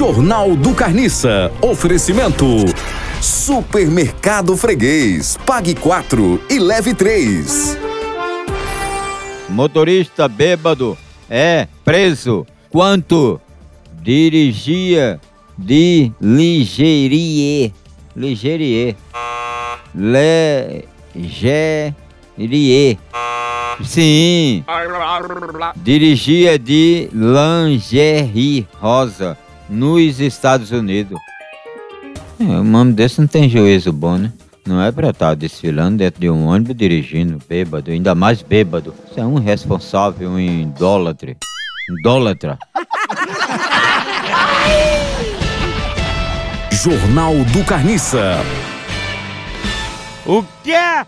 Jornal do Carniça. Oferecimento. Supermercado Freguês. Pague 4 e leve 3. Motorista bêbado é preso. Quanto dirigia de Ligerie. Ligerie. Ligerie. Sim. Dirigia de lingerie rosa nos Estados Unidos. É, o nome desse não tem juízo bom, né? Não é pra estar desfilando dentro de um ônibus dirigindo, bêbado, ainda mais bêbado. Você é um responsável, um idólatre. Idólatra. Jornal do Carniça. O quê?